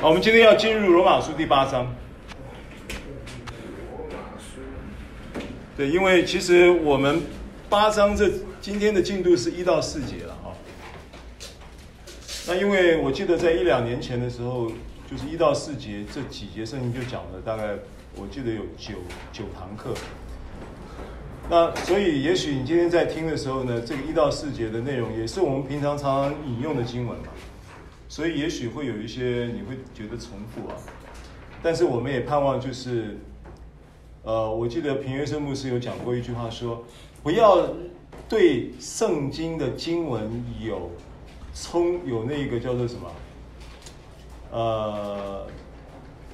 好，我们今天要进入罗马书第八章。对，因为其实我们八章这今天的进度是一到四节了哈。那因为我记得在一两年前的时候，就是一到四节这几节圣经就讲了大概，我记得有九九堂课。那所以也许你今天在听的时候呢，这个一到四节的内容也是我们平常常常引用的经文嘛。所以也许会有一些你会觉得重复啊，但是我们也盼望就是，呃，我记得平原生牧师有讲过一句话说，不要对圣经的经文有冲有那个叫做什么，呃，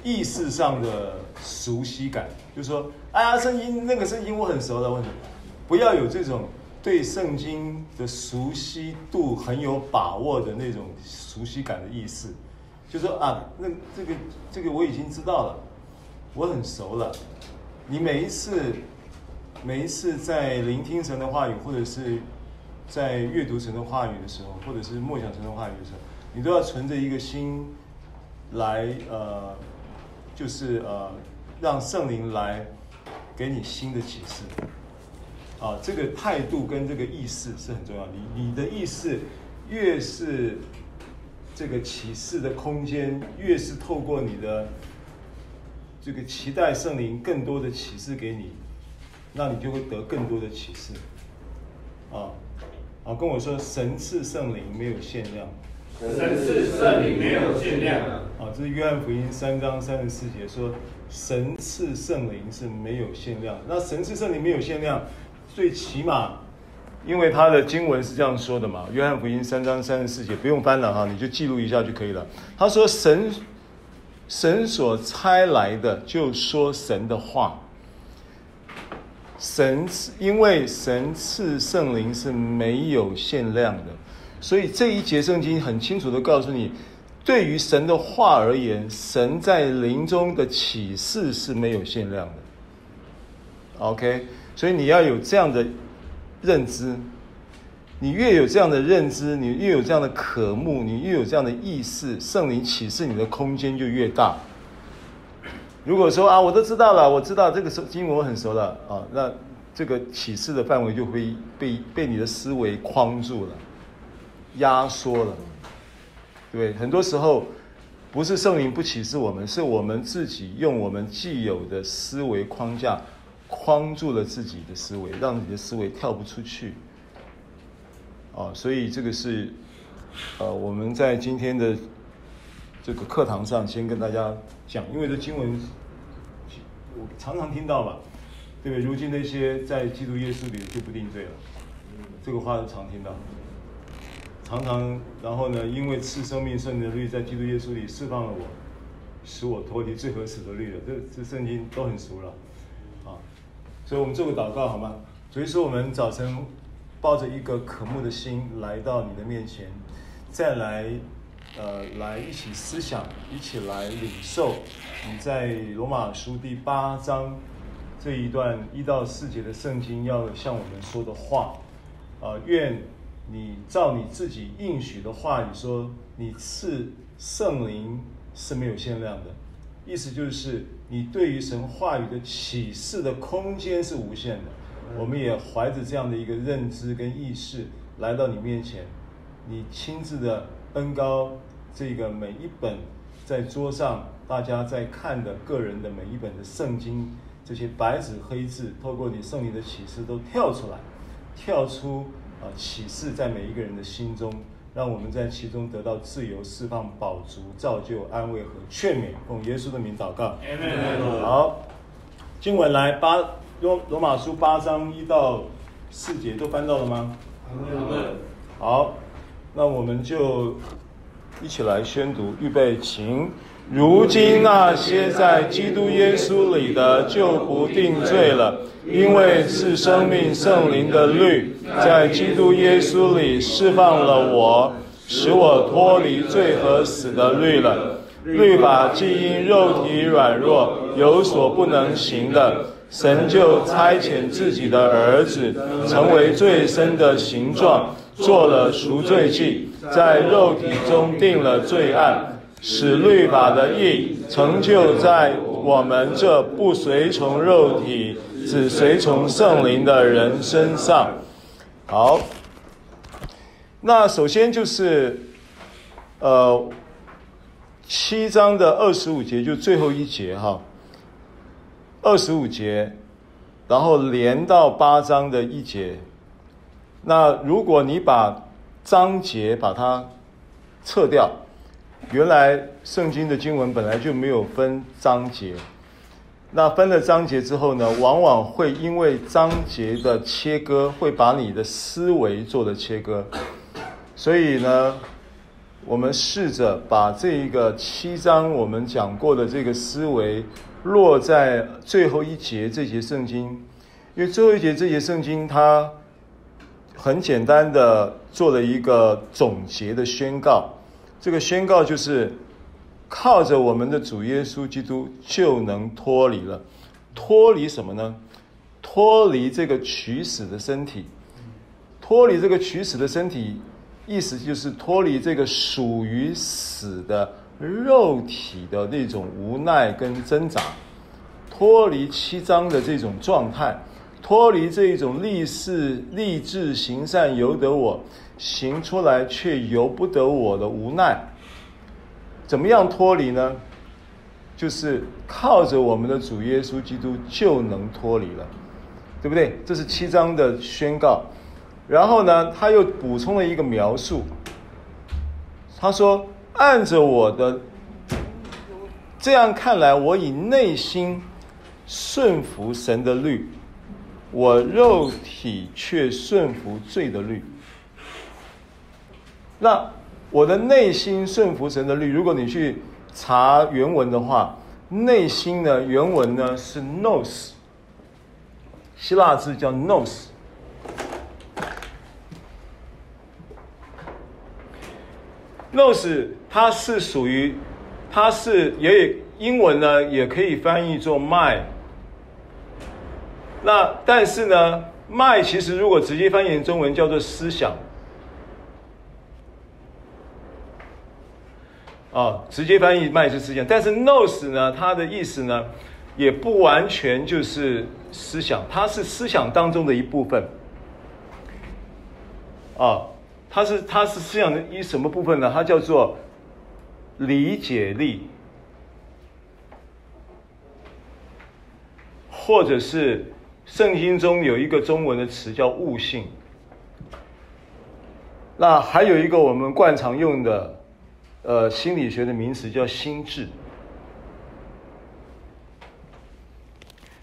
意识上的熟悉感，就是说，哎呀，圣经那个圣经我很熟的，问题不要有这种。对圣经的熟悉度很有把握的那种熟悉感的意思，就说啊，那这个这个我已经知道了，我很熟了。你每一次每一次在聆听神的话语，或者是在阅读神的话语的时候，或者是默想神的话语的时候，你都要存着一个心来呃，就是呃，让圣灵来给你新的启示。啊，这个态度跟这个意识是很重要。你你的意识越是这个启示的空间，越是透过你的这个期待圣灵更多的启示给你，那你就会得更多的启示。啊，啊，跟我说，神赐圣灵没有限量。神赐圣灵没有限量。啊，这是约翰福音三章三十四节说，神赐圣灵是没有限量。那神赐圣灵没有限量。最起码，因为他的经文是这样说的嘛，《约翰福音》三章三十四节，不用翻了哈，你就记录一下就可以了。他说神：“神所差来的，就说神的话。神因为神赐圣灵是没有限量的，所以这一节圣经很清楚的告诉你，对于神的话而言，神在灵中的启示是没有限量的。OK。”所以你要有这样的认知，你越有这样的认知，你越有这样的渴慕，你越有这样的意识，圣灵启示你的空间就越大。如果说啊，我都知道了，我知道这个经文我很熟了啊，那这个启示的范围就会被被你的思维框住了，压缩了，对，很多时候不是圣灵不启示我们，是我们自己用我们既有的思维框架。框住了自己的思维，让你的思维跳不出去。啊，所以这个是，呃，我们在今天的这个课堂上先跟大家讲，因为这经文我常常听到嘛，对不对？如今那些在基督耶稣里就不定罪了，这个话常听到，常常，然后呢，因为赐生命圣的律在基督耶稣里释放了我，使我脱离罪和死的律了，这这圣经都很熟了。所以我们做个祷告好吗？所以说我们早晨抱着一个渴慕的心来到你的面前，再来，呃，来一起思想，一起来领受你在罗马书第八章这一段一到四节的圣经要向我们说的话。呃，愿你照你自己应许的话语说，你赐圣灵是没有限量的。意思就是，你对于神话语的启示的空间是无限的。我们也怀着这样的一个认知跟意识来到你面前，你亲自的登高这个每一本在桌上大家在看的个人的每一本的圣经，这些白纸黑字，透过你圣灵的启示都跳出来，跳出啊启示在每一个人的心中。让我们在其中得到自由、释放、保足、造就、安慰和劝勉。奉耶稣的名祷告。好，经文来八罗罗马书八章一到四节都翻到了吗？Amen. 好，那我们就一起来宣读，预备，请。如今那些在基督耶稣里的就不定罪了，因为是生命圣灵的律在基督耶稣里释放了我，使我脱离罪和死的律了。律法既因肉体软弱有所不能行的，神就差遣自己的儿子，成为最深的形状，做了赎罪祭，在肉体中定了罪案。使律法的义成就在我们这不随从肉体，只随从圣灵的人身上。好，那首先就是，呃，七章的二十五节，就最后一节哈，二十五节，然后连到八章的一节。那如果你把章节把它撤掉。原来圣经的经文本来就没有分章节，那分了章节之后呢，往往会因为章节的切割，会把你的思维做了切割。所以呢，我们试着把这一个七章我们讲过的这个思维落在最后一节这节圣经，因为最后一节这节圣经它很简单的做了一个总结的宣告。这个宣告就是靠着我们的主耶稣基督就能脱离了，脱离什么呢？脱离这个取死的身体，脱离这个取死的身体，意思就是脱离这个属于死的肉体的那种无奈跟挣扎，脱离七章的这种状态，脱离这一种立誓立志行善由得我。行出来却由不得我的无奈，怎么样脱离呢？就是靠着我们的主耶稣基督就能脱离了，对不对？这是七章的宣告。然后呢，他又补充了一个描述。他说：“按着我的这样看来，我以内心顺服神的律，我肉体却顺服罪的律。”那我的内心顺服神的律，如果你去查原文的话，内心的，原文呢是 nous，希腊字叫 nous。nous 它是属于，它是也英文呢也可以翻译做 my，。那但是呢 my 其实如果直接翻译成中文叫做思想。啊，直接翻译麦是思想，但是 nous 呢，它的意思呢，也不完全就是思想，它是思想当中的一部分。啊，它是它是思想的一什么部分呢？它叫做理解力，或者是圣经中有一个中文的词叫悟性。那还有一个我们惯常用的。呃，心理学的名词叫心智，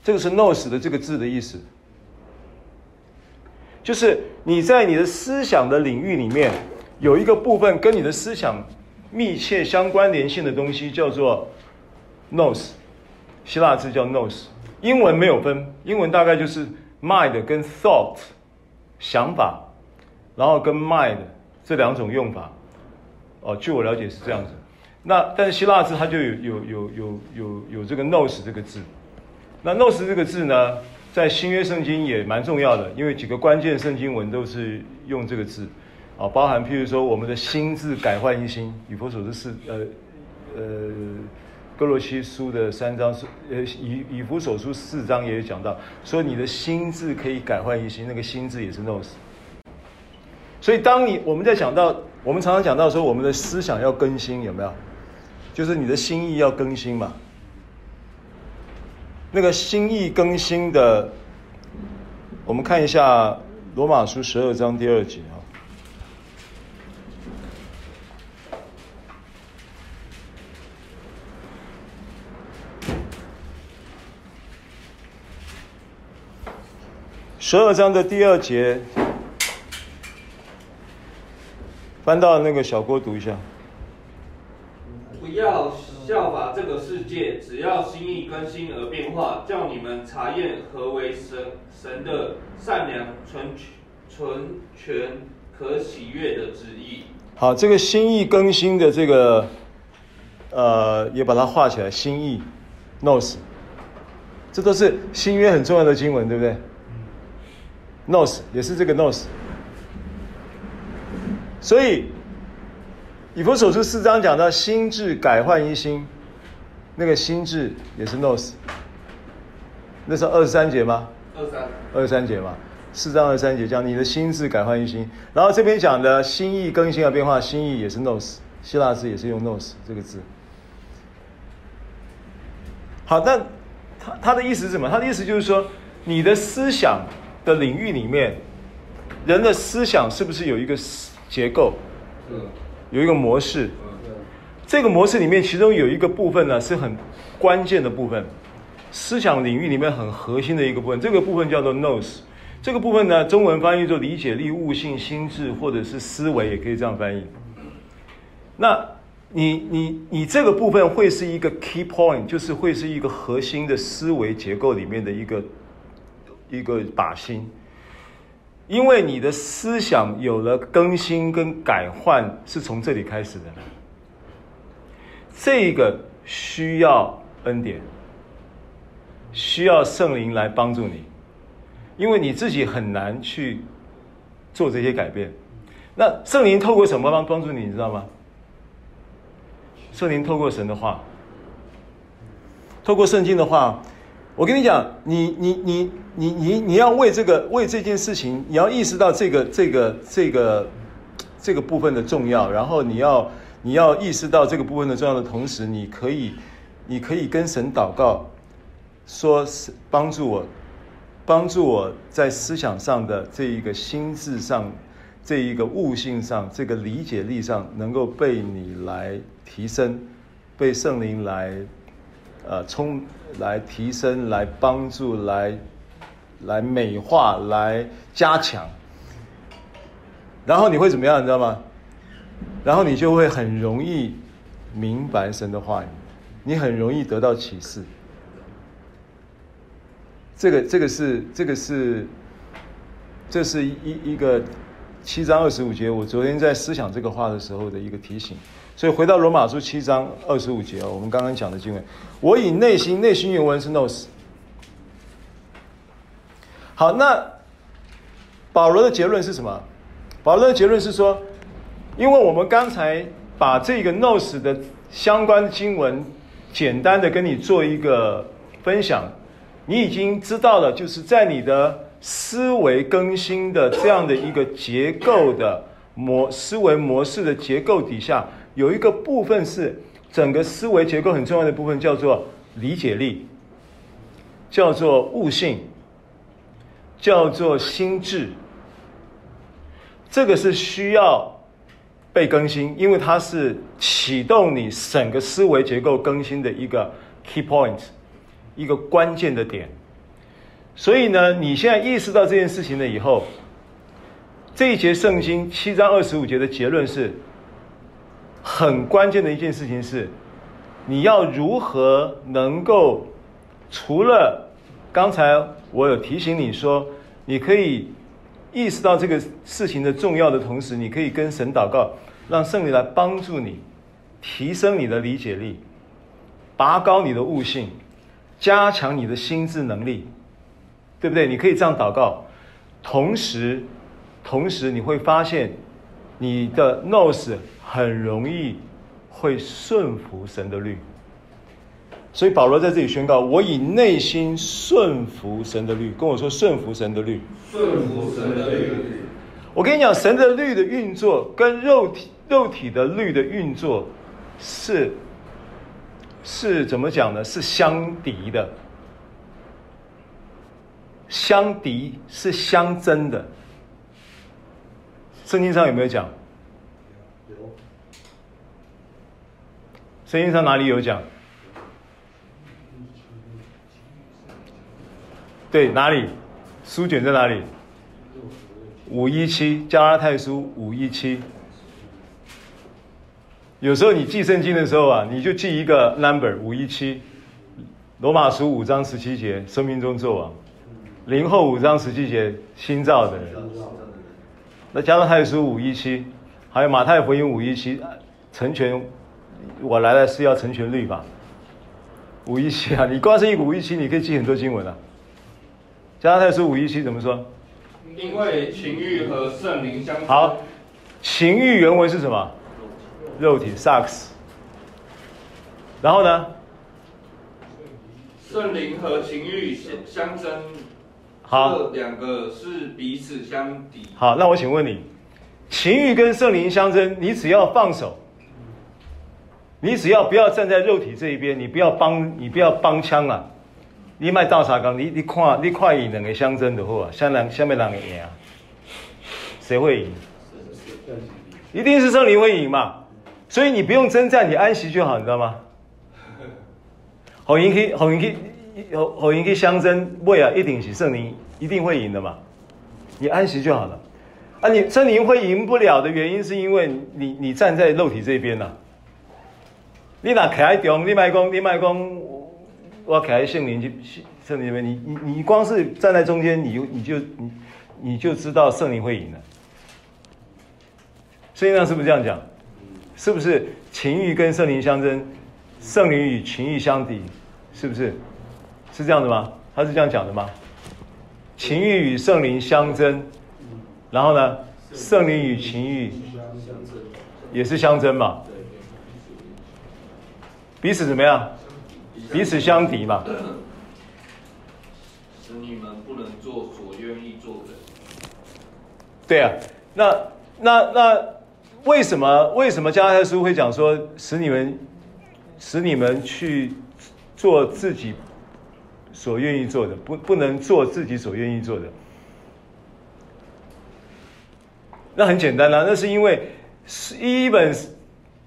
这个是 nous 的这个字的意思，就是你在你的思想的领域里面有一个部分跟你的思想密切相关联性的东西，叫做 nous，希腊字叫 nous，英文没有分，英文大概就是 mind 跟 thought 想法，然后跟 mind 这两种用法。哦，据我了解是这样子，那但是希腊字它就有有有有有有这个 “no”s 这个字，那 “no”s 这个字呢，在新约圣经也蛮重要的，因为几个关键圣经文都是用这个字，啊，包含譬如说我们的心志改换一新，以弗所书四呃呃歌罗西书的三章是呃以以弗所书四章也有讲到，说你的心志可以改换一心，那个心志也是 “no”s 所以当你我们在讲到。我们常常讲到说，我们的思想要更新，有没有？就是你的心意要更新嘛。那个心意更新的，我们看一下罗马书十二章第二节啊。十二章的第二节。翻到那个小郭读一下。不要效法这个世界，只要心意更新而变化，叫你们查验何为神神的善良、纯纯全、可喜悦的旨意。好，这个心意更新的这个，呃，也把它画起来。心意，nous，这都是新约很重要的经文，对不对？nous 也是这个 nous。所以，以弗所书四章讲到心智改换一心，那个心智也是 nous，那是二十三节吗？二三二十三节嘛，四章二十三节讲你的心智改换一心，然后这边讲的心意更新而变化，心意也是 nous，希腊字也是用 nous 这个字。好，那他他的意思是什么？他的意思就是说，你的思想的领域里面，人的思想是不是有一个结构？是。有一个模式。这个模式里面，其中有一个部分呢，是很关键的部分，思想领域里面很核心的一个部分。这个部分叫做 nose。这个部分呢，中文翻译做理解力、悟性、心智，或者是思维，也可以这样翻译。那。你你你这个部分会是一个 key point，就是会是一个核心的思维结构里面的一个一个靶心，因为你的思想有了更新跟改换，是从这里开始的。这个需要恩典，需要圣灵来帮助你，因为你自己很难去做这些改变。那圣灵透过什么帮帮助你，你知道吗？圣灵透过神的话，透过圣经的话，我跟你讲，你你你你你你要为这个为这件事情，你要意识到这个这个这个这个部分的重要，然后你要你要意识到这个部分的重要的同时，你可以你可以跟神祷告，说是帮助我，帮助我在思想上的这一个心智上，这一个悟性上，这个理解力上，能够被你来。提升，被圣灵来，呃，充来提升，来帮助，来来美化，来加强。然后你会怎么样？你知道吗？然后你就会很容易明白神的话语，你很容易得到启示。这个这个是这个是，这是一一个七章二十五节。我昨天在思想这个话的时候的一个提醒。所以回到罗马书七章二十五节，我们刚刚讲的经文，我以内心，内心原文是 nos。好，那保罗的结论是什么？保罗的结论是说，因为我们刚才把这个 nos 的相关经文简单的跟你做一个分享，你已经知道了，就是在你的思维更新的这样的一个结构的模思维模式的结构底下。有一个部分是整个思维结构很重要的部分，叫做理解力，叫做悟性，叫做心智。这个是需要被更新，因为它是启动你整个思维结构更新的一个 key point，一个关键的点。所以呢，你现在意识到这件事情了以后，这一节圣经七章二十五节的结论是。很关键的一件事情是，你要如何能够除了刚才我有提醒你说，你可以意识到这个事情的重要的同时，你可以跟神祷告，让圣灵来帮助你，提升你的理解力，拔高你的悟性，加强你的心智能力，对不对？你可以这样祷告，同时，同时你会发现你的 nose。很容易会顺服神的律，所以保罗在这里宣告：我以内心顺服神的律。跟我说顺服神的律。顺服神的律。我跟你讲，神的律的运作跟肉体肉体的律的运作是是怎么讲呢？是相敌的，相敌是相争的。圣经上有没有讲？圣经上哪里有讲？对，哪里？书卷在哪里？五一七，加拉太书五一七。有时候你记圣经的时候啊，你就记一个 number 五一七。罗马书五章十七节，生命中作王。零后五章十七节，新造的人。那加拉太书五一七，还有马太福音五一七，成全。我来了是要成全律法，五一七啊！你光是一个五一七，你可以记很多经文啊。加拉太书五一七怎么说？因为情欲和圣灵相。好，情欲原文是什么？肉体 sarx，然后呢？圣灵和情欲相相争，好，这两个是彼此相敌。好，那我请问你，情欲跟圣灵相争，你只要放手，你只要不要站在肉体这一边，你不要帮，你不要帮腔啊！你卖大茶缸，你你看，你快赢两个相争的话，下两下面两个赢啊？谁会赢？一定是圣灵会赢嘛？所以你不用征战，你安息就好，你知道吗？好赢去，好赢去，好好赢去相争，为啊，一定是圣灵一定会赢的嘛？你安息就好了。啊，你圣灵会赢不了的原因，是因为你你站在肉体这边呐、啊。你哪开中，你卖讲，你卖讲，我开圣灵就圣灵这边，你你你光是站在中间，你就你就你你就知道圣灵会赢了。圣经上是不是这样讲？是不是情欲跟圣灵相争？圣灵与情欲相抵，是不是？是这样的吗？他是这样讲的吗？情欲与圣灵相争，然后呢？圣灵与情欲也是相争嘛？彼此怎么样？彼此相敌嘛？使你们不能做所愿意做的。对啊，那那那为什么为什么加拉太书会讲说使你们？使你们去做自己所愿意做的，不不能做自己所愿意做的。那很简单啦，那是因为是一本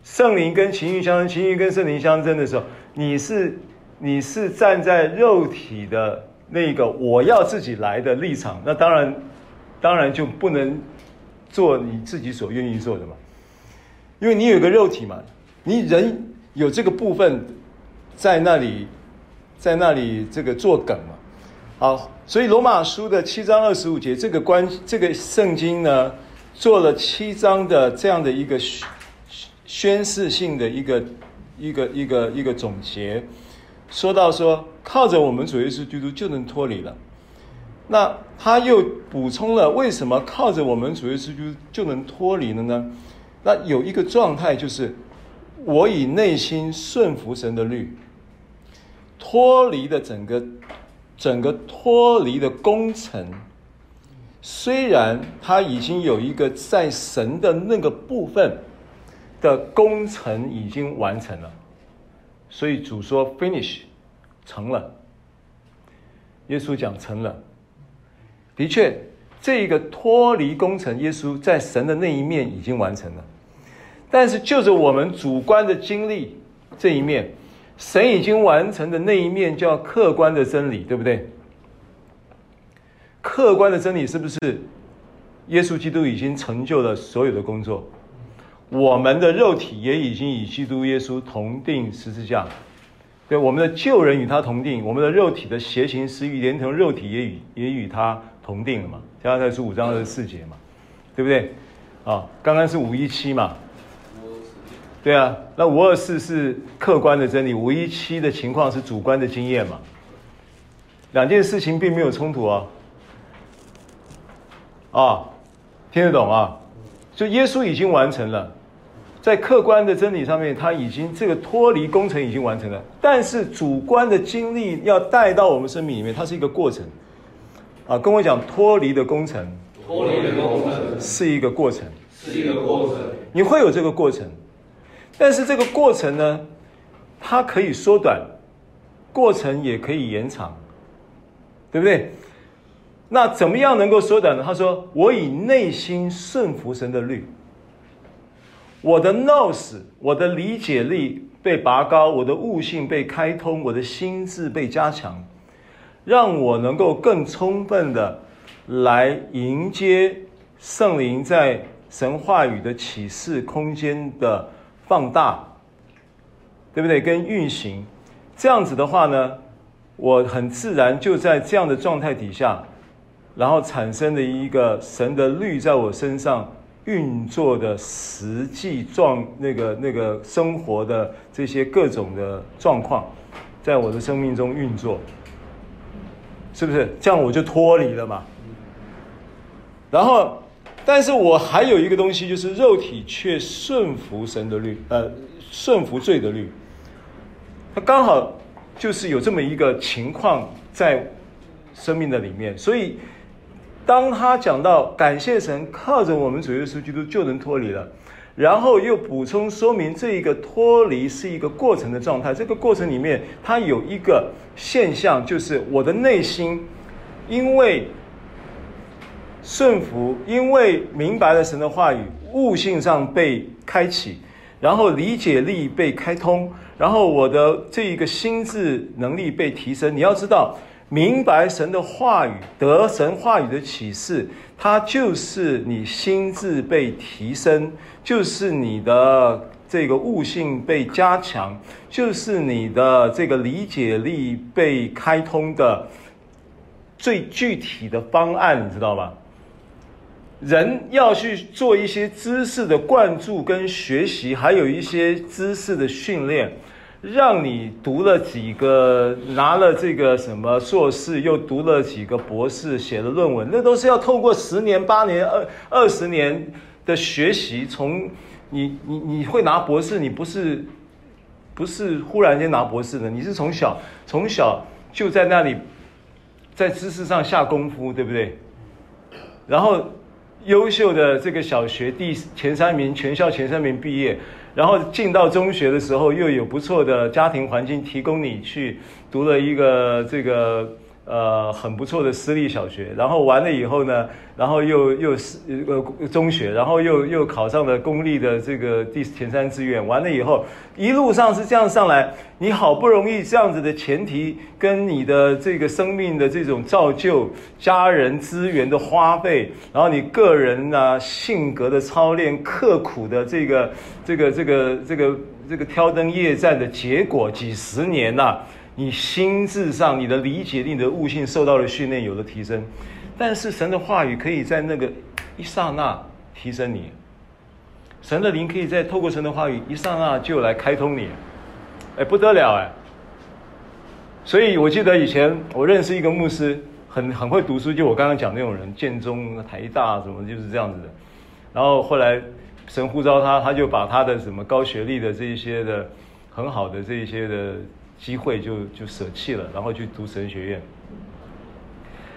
圣灵跟情欲相争，情欲跟圣灵相争的时候，你是你是站在肉体的那个我要自己来的立场，那当然当然就不能做你自己所愿意做的嘛，因为你有个肉体嘛，你人。有这个部分在那里，在那里这个作梗嘛？好，所以罗马书的七章二十五节，这个关这个圣经呢，做了七章的这样的一个宣誓性的一个一个一个一个总结，说到说靠着我们主耶稣基督就能脱离了。那他又补充了为什么靠着我们主耶稣基督就能脱离了呢？那有一个状态就是。我以内心顺服神的律，脱离的整个整个脱离的工程，虽然他已经有一个在神的那个部分的工程已经完成了，所以主说 finish 成了，耶稣讲成了，的确，这个脱离工程，耶稣在神的那一面已经完成了。但是就着我们主观的经历这一面，神已经完成的那一面叫客观的真理，对不对？客观的真理是不是耶稣基督已经成就了所有的工作？我们的肉体也已经与基督耶稣同钉十字架，对，我们的旧人与他同钉，我们的肉体的邪情私欲连同肉体也与也与他同钉了嘛？加拉太书五章二十四节嘛，对不对？啊，刚刚是五一七嘛。对啊，那五二四是客观的真理，五一七的情况是主观的经验嘛？两件事情并没有冲突啊。啊，听得懂啊？就耶稣已经完成了，在客观的真理上面，他已经这个脱离工程已经完成了。但是主观的经历要带到我们生命里面，它是一个过程。啊，跟我讲脱离的工程，脱离的工程是一个过程，是一个过程。你会有这个过程。但是这个过程呢，它可以缩短，过程也可以延长，对不对？那怎么样能够缩短呢？他说：“我以内心顺服神的律，我的 nous，我的理解力被拔高，我的悟性被开通，我的心智被加强，让我能够更充分的来迎接圣灵在神话语的启示空间的。”放大，对不对？跟运行，这样子的话呢，我很自然就在这样的状态底下，然后产生的一个神的律在我身上运作的实际状，那个那个生活的这些各种的状况，在我的生命中运作，是不是？这样我就脱离了嘛。然后但是我还有一个东西，就是肉体却顺服神的律，呃，顺服罪的律。它刚好就是有这么一个情况在生命的里面，所以当他讲到感谢神，靠着我们主耶稣基督就能脱离了，然后又补充说明这一个脱离是一个过程的状态。这个过程里面，它有一个现象，就是我的内心因为。顺服，因为明白了神的话语，悟性上被开启，然后理解力被开通，然后我的这一个心智能力被提升。你要知道，明白神的话语，得神话语的启示，它就是你心智被提升，就是你的这个悟性被加强，就是你的这个理解力被开通的最具体的方案，你知道吗？人要去做一些知识的灌注跟学习，还有一些知识的训练，让你读了几个，拿了这个什么硕士，又读了几个博士，写了论文，那都是要透过十年、八年、二二十年的学习。从你你你会拿博士，你不是不是忽然间拿博士的，你是从小从小就在那里在知识上下功夫，对不对？然后。优秀的这个小学第前三名，全校前三名毕业，然后进到中学的时候，又有不错的家庭环境提供你去读了一个这个。呃，很不错的私立小学，然后完了以后呢，然后又又是呃中学，然后又又考上了公立的这个第前三志愿，完了以后一路上是这样上来，你好不容易这样子的前提跟你的这个生命的这种造就，家人资源的花费，然后你个人啊性格的操练，刻苦的这个这个这个这个这个挑灯夜战的结果，几十年呐、你心智上，你的理解力、你的悟性受到了训练，有了提升。但是神的话语可以在那个一刹那提升你，神的灵可以在透过神的话语一刹那就来开通你，哎，不得了哎！所以我记得以前我认识一个牧师，很很会读书，就我刚刚讲那种人，建中、台大什么就是这样子的。然后后来神呼召他，他就把他的什么高学历的这一些的很好的这一些的。机会就就舍弃了，然后去读神学院，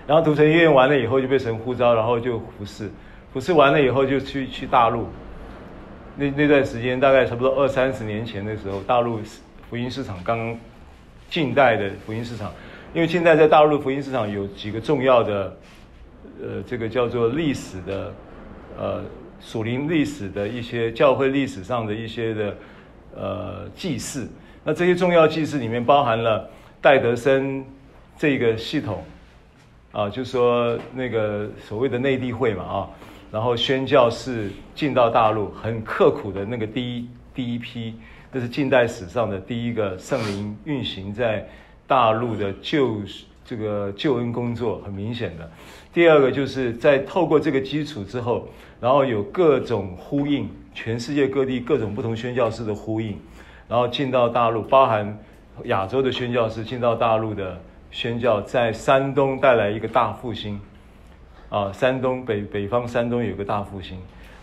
然后读神学院完了以后就被神呼召，然后就服侍，服侍完了以后就去去大陆。那那段时间大概差不多二三十年前的时候，大陆福音市场刚近代的福音市场，因为近代在大陆福音市场有几个重要的，呃，这个叫做历史的，呃，属灵历史的一些教会历史上的一些的，呃，祭祀。那这些重要祭祀里面包含了戴德生这个系统，啊，就说那个所谓的内地会嘛啊，然后宣教士进到大陆很刻苦的那个第一第一批，这是近代史上的第一个圣灵运行在大陆的救这个救恩工作，很明显的。第二个就是在透过这个基础之后，然后有各种呼应，全世界各地各种不同宣教士的呼应。然后进到大陆，包含亚洲的宣教士进到大陆的宣教，在山东带来一个大复兴，啊，山东北北方山东有个大复兴，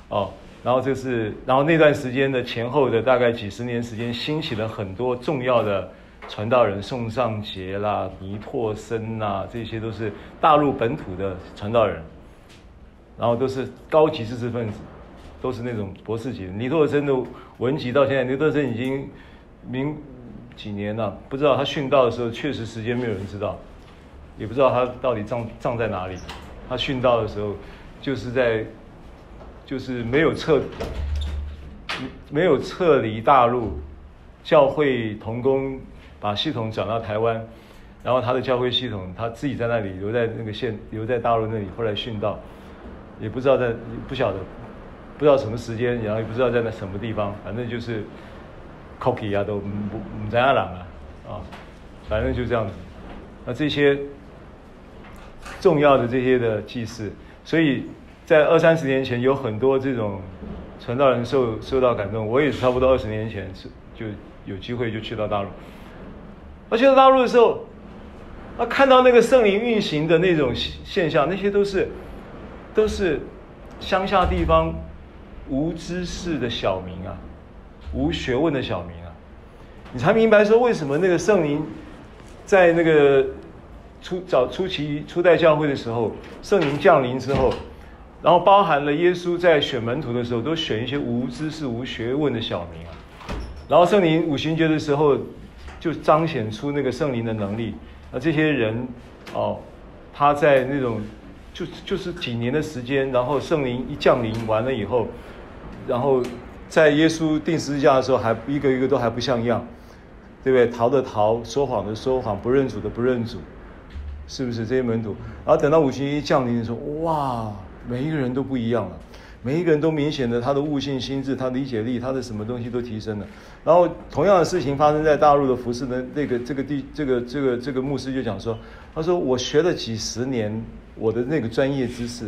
哦，然后这是，然后那段时间的前后的大概几十年时间，兴起了很多重要的传道人，宋尚节啦、倪柝声呐，这些都是大陆本土的传道人，然后都是高级知识分子。都是那种博士级的，倪柝声的文集到现在，倪柝声已经明几年了，不知道他殉道的时候，确实时间没有人知道，也不知道他到底葬葬在哪里。他殉道的时候，就是在，就是没有撤，没有撤离大陆，教会同工把系统转到台湾，然后他的教会系统他自己在那里留在那个县，留在大陆那里，后来殉道，也不知道在不晓得。不知道什么时间，然后也不知道在那什么地方，反正就是 cookie 啊，都不不在阿朗啊，啊，反正就这样子。那这些重要的这些的祭祀，所以在二三十年前有很多这种传道人受受到感动。我也差不多二十年前是就有机会就去到大陆。而去到大陆的时候，啊，看到那个圣灵运行的那种现象，那些都是都是。乡下地方无知识的小民啊，无学问的小民啊，你才明白说为什么那个圣灵在那个初早初期初代教会的时候，圣灵降临之后，然后包含了耶稣在选门徒的时候，都选一些无知识、无学问的小民啊。然后圣灵五旬节的时候，就彰显出那个圣灵的能力。那这些人哦，他在那种就就是几年的时间，然后圣灵一降临完了以后，然后在耶稣钉十字架的时候，还一个一个都还不像样，对不对？逃的逃，说谎的说谎，不认主的不认主，是不是这些门徒？然后等到五旬一降临的时候，哇，每一个人都不一样了。每一个人都明显的，他的悟性、心智、他的理解力、他的什么东西都提升了。然后同样的事情发生在大陆的服侍的那个这个地这个这个这个牧师就讲说，他说我学了几十年我的那个专业知识，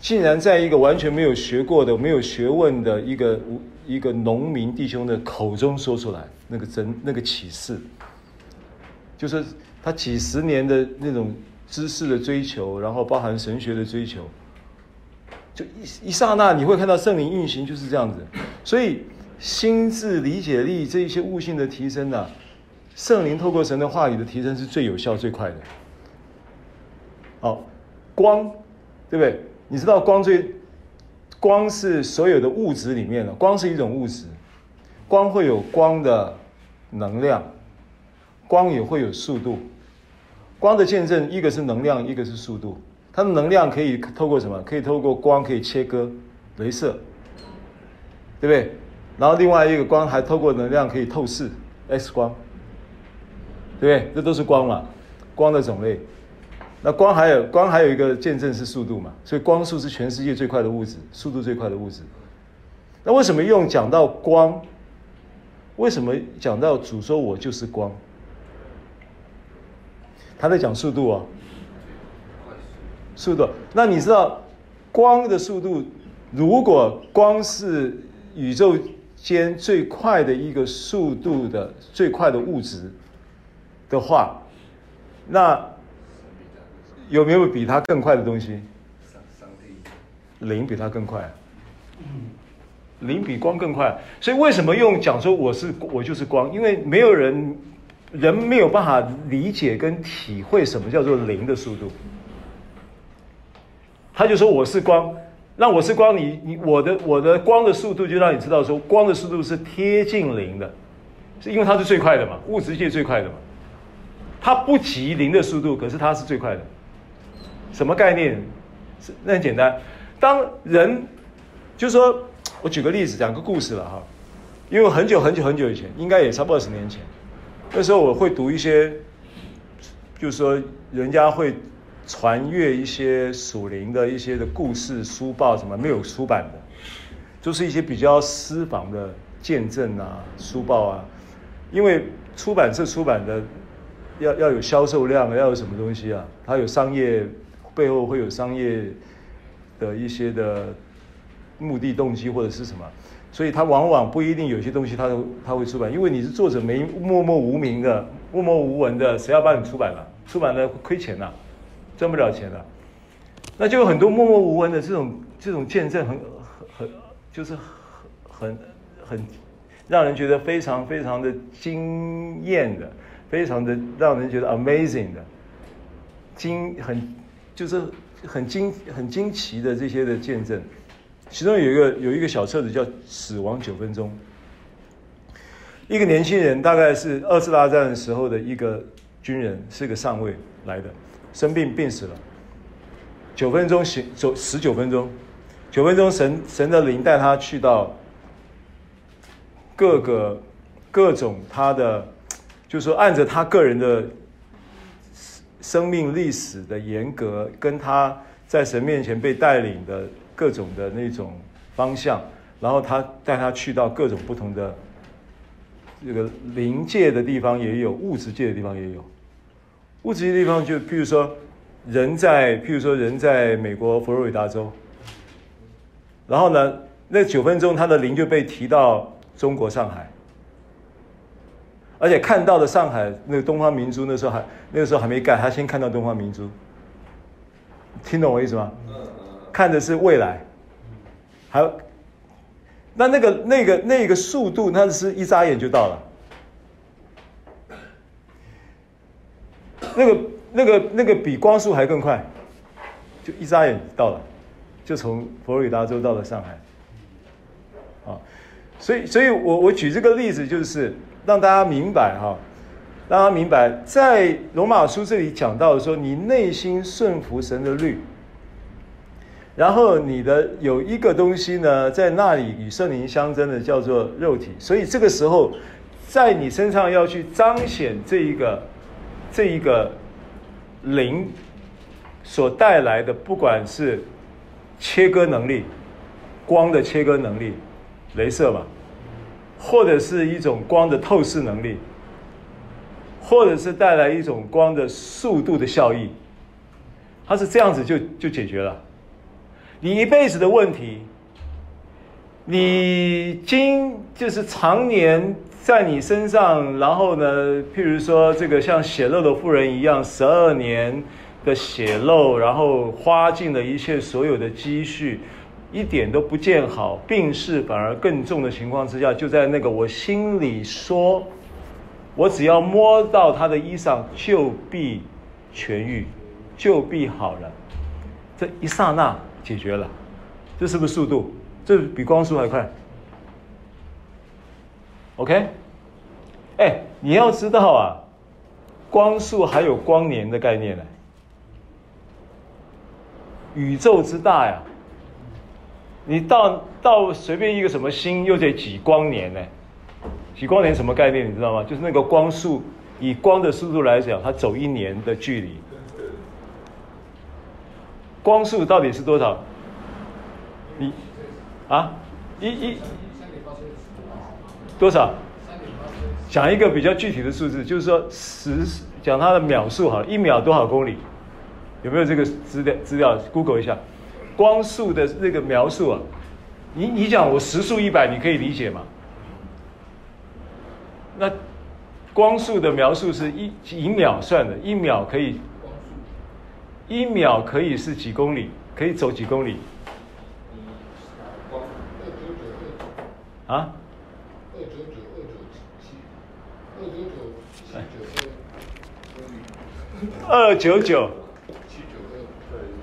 竟然在一个完全没有学过的、没有学问的一个一个农民弟兄的口中说出来，那个真那个启示，就是他几十年的那种知识的追求，然后包含神学的追求。就一一刹那，你会看到圣灵运行就是这样子，所以心智理解力这一些悟性的提升呢、啊，圣灵透过神的话语的提升是最有效最快的。好，光，对不对？你知道光最光是所有的物质里面的，光是一种物质，光会有光的能量，光也会有速度，光的见证一个是能量，一个是速度。它的能量可以透过什么？可以透过光，可以切割，镭射，对不对？然后另外一个光还透过能量可以透视，X 光，对不对？这都是光嘛，光的种类。那光还有光还有一个见证是速度嘛，所以光速是全世界最快的物质，速度最快的物质。那为什么用讲到光？为什么讲到主说我就是光？他在讲速度啊。速度，那你知道光的速度？如果光是宇宙间最快的一个速度的最快的物质的话，那有没有比它更快的东西？零比它更快，零比光更快。所以为什么用讲说我是我就是光？因为没有人人没有办法理解跟体会什么叫做零的速度。他就说我是光，那我是光，你你我的我的光的速度就让你知道说光的速度是贴近零的，是因为它是最快的嘛，物质界最快的嘛，它不及零的速度，可是它是最快的，什么概念？那很简单，当人就是说我举个例子讲个故事了哈，因为很久很久很久以前，应该也差不多二十年前，那时候我会读一些，就是说人家会。传阅一些属灵的一些的故事书报什么没有出版的，就是一些比较私房的见证啊书报啊，因为出版社出版的要要有销售量，要有什么东西啊？它有商业背后会有商业的一些的目的动机或者是什么，所以它往往不一定有些东西它它会出版，因为你是作者没默默无名的默默无闻的，谁要帮你出版了？出版了亏钱呐、赚不了钱了，那就有很多默默无闻的这种这种见证很，很很就是很很很让人觉得非常非常的惊艳的，非常的让人觉得 amazing 的，惊很就是很惊很惊奇的这些的见证。其中有一个有一个小册子叫《死亡九分钟》，一个年轻人大概是二次大战的时候的一个军人，是个上尉来的。生病病死了，九分钟行走十九分钟，九分钟神神的灵带他去到各个各种他的，就是说按着他个人的生命历史的严格，跟他在神面前被带领的各种的那种方向，然后他带他去到各种不同的这个灵界的地方也有，物质界的地方也有。物质的地方，就譬如说，人在譬如说人在美国佛罗里达州，然后呢，那九分钟他的灵就被提到中国上海，而且看到的上海那个东方明珠，那时候还那个时候还没盖，他先看到东方明珠，听懂我意思吗？看的是未来，还有，那那个那个那个速度，那是一眨眼就到了。那个那个那个比光速还更快，就一眨眼到了，就从佛罗里达州到了上海。啊，所以所以我我举这个例子就是让大家明白哈，让大家明白，在罗马书这里讲到说，你内心顺服神的律。然后你的有一个东西呢，在那里与圣灵相争的，叫做肉体。所以这个时候，在你身上要去彰显这一个这一个灵所带来的，不管是切割能力、光的切割能力、镭射嘛，或者是一种光的透视能力，或者是带来一种光的速度的效益，它是这样子就就解决了。你一辈子的问题，你经就是常年在你身上，然后呢，譬如说这个像血漏的妇人一样，十二年的血漏，然后花尽了一切所有的积蓄，一点都不见好，病势反而更重的情况之下，就在那个我心里说，我只要摸到他的衣裳，就必痊愈，就必好了，这一刹那。解决了，这是不是速度？这比光速还快。OK，哎，你要知道啊，光速还有光年的概念呢。宇宙之大呀，你到到随便一个什么星，又得几光年呢？几光年什么概念？你知道吗？就是那个光速，以光的速度来讲，它走一年的距离。光速到底是多少？你啊，一一多少？讲一个比较具体的数字，就是说十讲它的秒数好，一秒多少公里？有没有这个资料？资料 Google 一下，光速的那个描述啊。你你讲我时速一百，你可以理解吗？那光速的描述是一以秒算的，一秒可以。一秒可以是几公里？可以走几公里？啊？二九九二九七，二九九二九九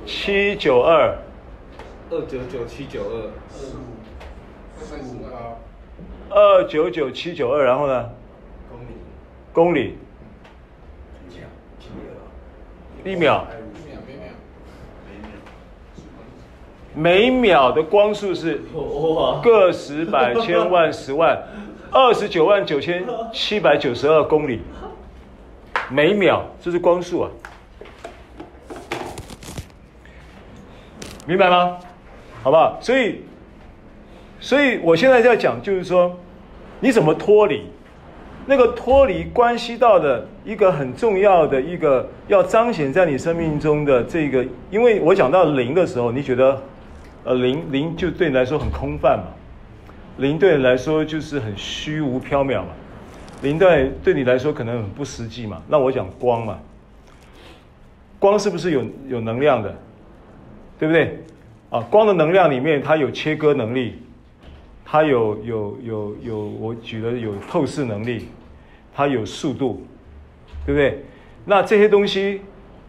七九，二九九七九二，二九九七九二，然后呢？公里。公里。一秒。每秒的光速是个十百千万十万 二十九万九千七百九十二公里，每秒这是光速啊，明白吗？好不好？所以，所以我现在在讲，就是说，你怎么脱离？那个脱离关系到的一个很重要的一个要彰显在你生命中的这个，因为我讲到零的时候，你觉得？呃，零零就对你来说很空泛嘛，灵对你来说就是很虚无缥缈嘛，灵对对你来说可能很不实际嘛。那我讲光嘛，光是不是有有能量的，对不对？啊，光的能量里面它有切割能力，它有有有有，我举的有透视能力，它有速度，对不对？那这些东西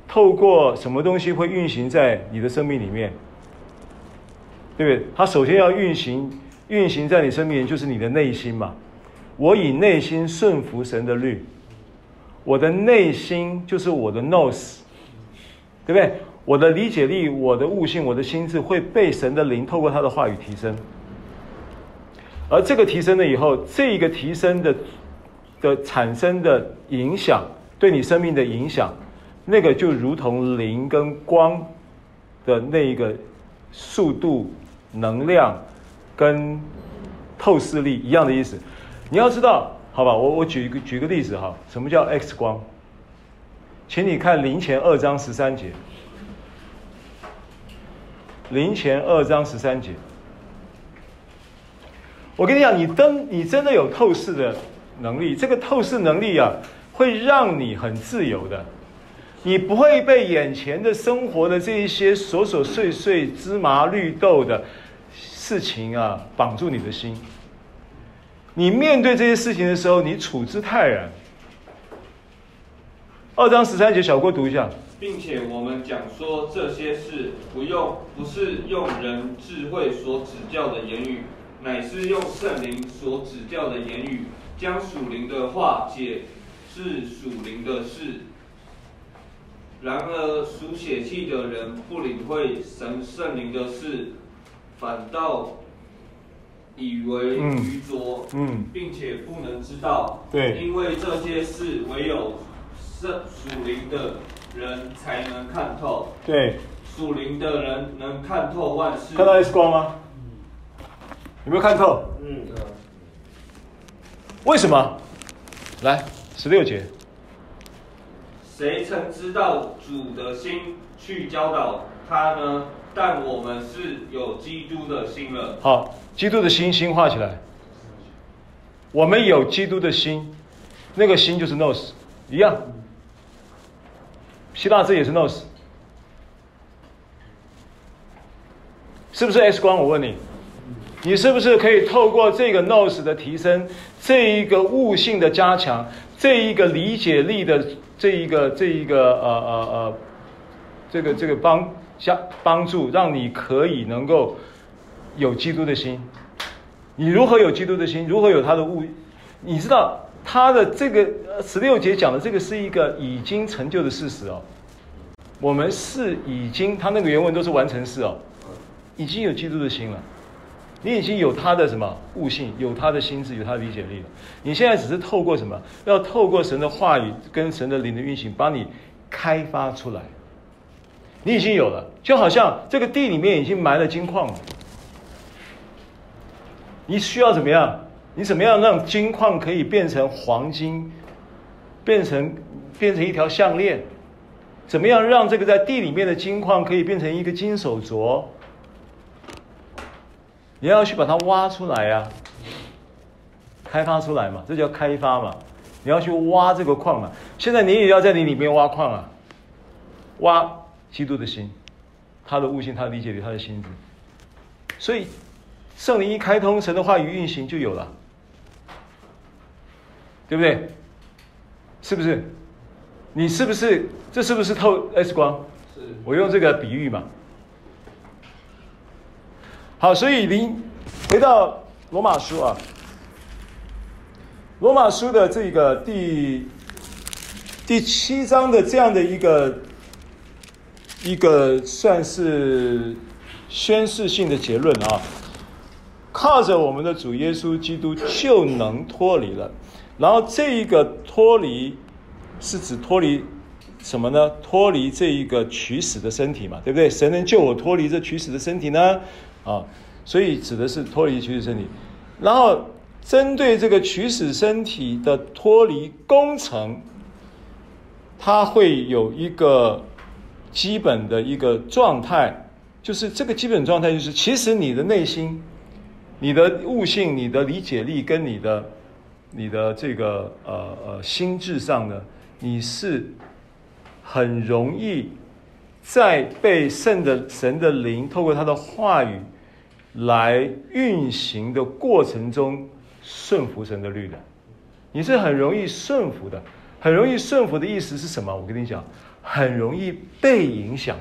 透过什么东西会运行在你的生命里面？对不对？它首先要运行，运行在你身边，就是你的内心嘛。我以内心顺服神的律，我的内心就是我的 nose，对不对？我的理解力、我的悟性、我的心智会被神的灵透过他的话语提升。而这个提升了以后，这一个提升的的产生的影响，对你生命的影响，那个就如同灵跟光的那一个速度。能量跟透视力一样的意思，你要知道，好吧？我我举一个举个例子哈，什么叫 X 光？请你看林前二章十三节，林前二章十三节。我跟你讲，你真你真的有透视的能力，这个透视能力啊，会让你很自由的，你不会被眼前的生活的这一些琐琐碎碎、芝麻绿豆的。事情啊绑住你的心。你面对这些事情的时候，你处之泰然。二章十三节，小郭读一下。并且我们讲说这些事不用，不是用人智慧所指教的言语，乃是用圣灵所指教的言语，将属灵的话解释属灵的事。然而属血气的人不领会神圣灵的事，反倒以为愚拙，嗯，嗯，并且不能知道，对，因为这些事唯有圣属灵的。人才能看透，对，属灵的人能看透万事。看到 X 光吗？有没有看透？嗯。为什么？来，十六节。谁曾知道主的心去教导他呢？但我们是有基督的心了。好，基督的心，心画起来。我们有基督的心，那个心就是 nose，一样。希腊字也是 nos，是不是 X 光？我问你，你是不是可以透过这个 nos 的提升，这一个悟性的加强，这一个理解力的这一个这一个呃呃呃，这个这个帮加帮助，让你可以能够有基督的心。你如何有基督的心？如何有他的悟？你知道？他的这个十六节讲的这个是一个已经成就的事实哦，我们是已经，他那个原文都是完成式哦，已经有基督的心了，你已经有他的什么悟性，有他的心智，有他的理解力了。你现在只是透过什么？要透过神的话语跟神的灵的运行，把你开发出来。你已经有了，就好像这个地里面已经埋了金矿了，你需要怎么样？你怎么样让金矿可以变成黄金，变成变成一条项链？怎么样让这个在地里面的金矿可以变成一个金手镯？你要去把它挖出来呀、啊，开发出来嘛，这叫开发嘛。你要去挖这个矿嘛。现在你也要在你里面挖矿啊，挖基督的心，他的悟性，他理解力，他的心智。所以圣灵一开通，神的话语运行就有了。对不对？是不是？你是不是？这是不是透 X 光？是。我用这个比喻嘛。好，所以您回到罗马书啊，罗马书的这个第第七章的这样的一个一个算是宣示性的结论啊，靠着我们的主耶稣基督就能脱离了。然后这一个脱离，是指脱离什么呢？脱离这一个取死的身体嘛，对不对？谁能救我脱离这取死的身体呢？啊，所以指的是脱离取死身体。然后针对这个取死身体的脱离工程，它会有一个基本的一个状态，就是这个基本状态就是，其实你的内心、你的悟性、你的理解力跟你的。你的这个呃呃心智上呢，你是很容易在被圣的神的灵透过他的话语来运行的过程中顺服神的律的，你是很容易顺服的，很容易顺服的意思是什么？我跟你讲，很容易被影响。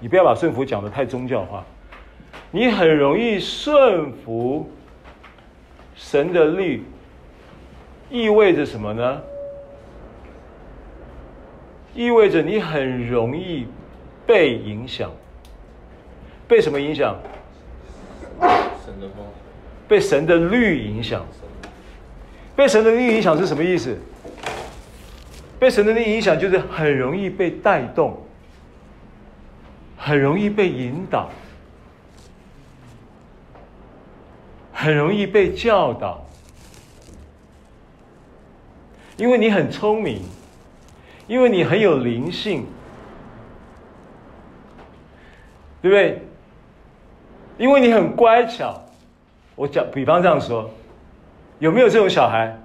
你不要把顺服讲的太宗教化，你很容易顺服。神的律意味着什么呢？意味着你很容易被影响，被什么影响？神的话，被神的律影响。被神的律影响是什么意思？被神的律影响就是很容易被带动，很容易被引导。很容易被教导，因为你很聪明，因为你很有灵性，对不对？因为你很乖巧。我讲，比方这样说，有没有这种小孩？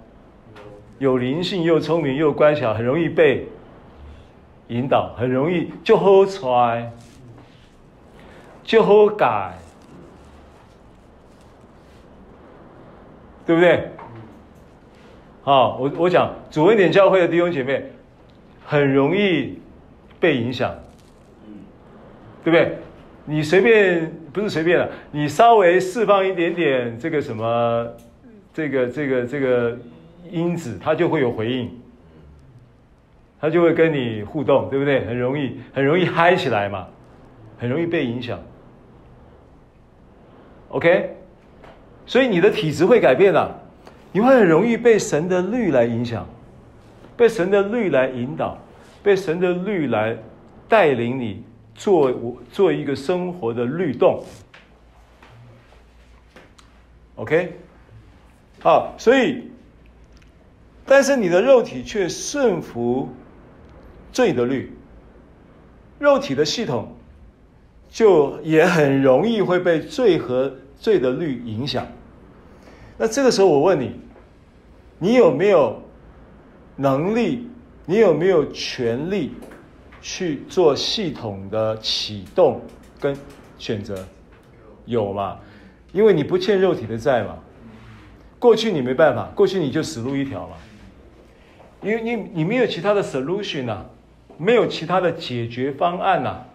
有灵性又聪明又乖巧，很容易被引导，很容易就好揣，就好改。对不对？好，我我讲主恩典教会的弟兄姐妹很容易被影响，对不对？你随便不是随便了，你稍微释放一点点这个什么，这个这个这个因子，它就会有回应，它就会跟你互动，对不对？很容易很容易嗨起来嘛，很容易被影响。OK，所以你的体质会改变了，你会很容易被神的律来影响，被神的律来引导，被神的律来带领你。做做一个生活的律动，OK，好，所以，但是你的肉体却顺服罪的律，肉体的系统就也很容易会被罪和罪的律影响。那这个时候我问你，你有没有能力？你有没有权利？去做系统的启动跟选择，有嘛？因为你不欠肉体的债嘛。过去你没办法，过去你就死路一条嘛。因为你你没有其他的 solution 啊，没有其他的解决方案呐、啊，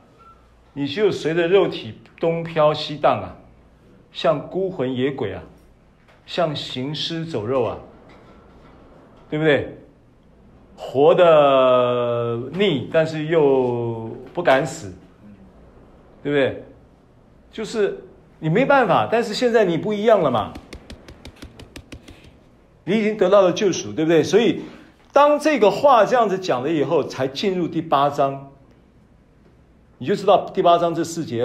你就随着肉体东飘西荡啊，像孤魂野鬼啊，像行尸走肉啊，对不对？活的腻，但是又不敢死，对不对？就是你没办法，但是现在你不一样了嘛，你已经得到了救赎，对不对？所以当这个话这样子讲了以后，才进入第八章，你就知道第八章这四节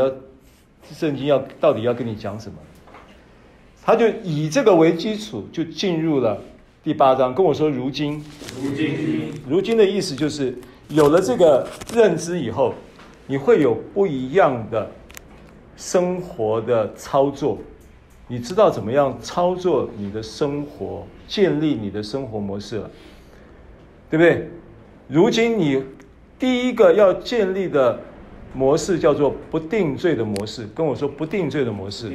圣经要到底要跟你讲什么，他就以这个为基础，就进入了。第八章跟我说，如今，如今，如今的意思就是有了这个认知以后，你会有不一样的生活的操作，你知道怎么样操作你的生活，建立你的生活模式了，对不对？如今你第一个要建立的模式叫做不定罪的模式，跟我说不定罪的模式。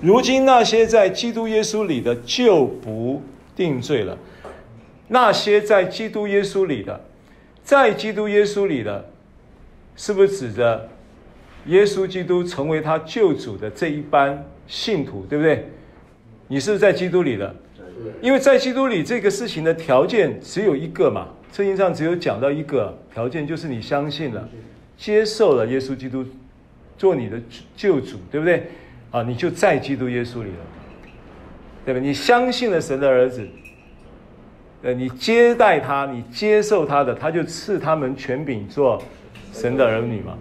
如今那些在基督耶稣里的就不定罪了。那些在基督耶稣里的，在基督耶稣里的，是不是指着耶稣基督成为他救主的这一班信徒，对不对？你是不是在基督里的？因为在基督里这个事情的条件只有一个嘛，圣经上只有讲到一个条件，就是你相信了，接受了耶稣基督做你的救主，对不对？啊，你就在基督耶稣里了，对吧？你相信了神的儿子，呃，你接待他，你接受他的，他就赐他们权柄做神的儿女嘛，